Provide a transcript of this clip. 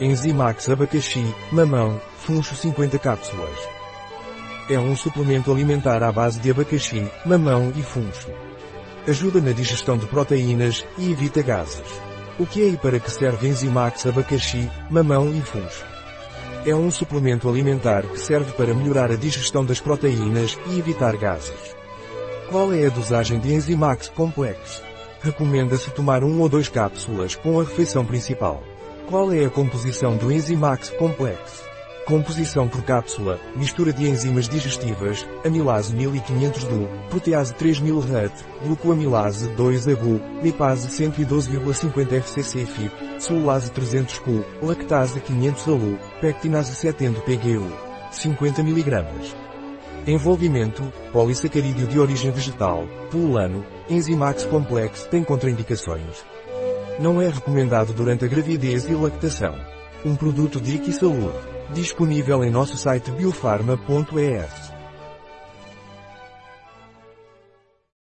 Enzimax abacaxi, mamão, funcho 50 cápsulas. É um suplemento alimentar à base de abacaxi, mamão e funcho. Ajuda na digestão de proteínas e evita gases. O que é e para que serve Enzimax abacaxi, mamão e funcho? É um suplemento alimentar que serve para melhorar a digestão das proteínas e evitar gases. Qual é a dosagem de Enzimax Complex? Recomenda-se tomar um ou dois cápsulas com a refeição principal. Qual é a composição do Enzimax Complex? Composição por cápsula, mistura de enzimas digestivas, amilase 1500-DU, protease 3000-RUT, glucoamilase 2-AGU, lipase 112,50-FCC-FIP, celulase 300-Q, lactase 500-ALU, pectinase 70-PGU, 50 mg. Envolvimento, polissacarídeo de origem vegetal, pululano, Enzimax Complex tem contraindicações. Não é recomendado durante a gravidez e lactação. Um produto de Saúde. Disponível em nosso site biofarma.es.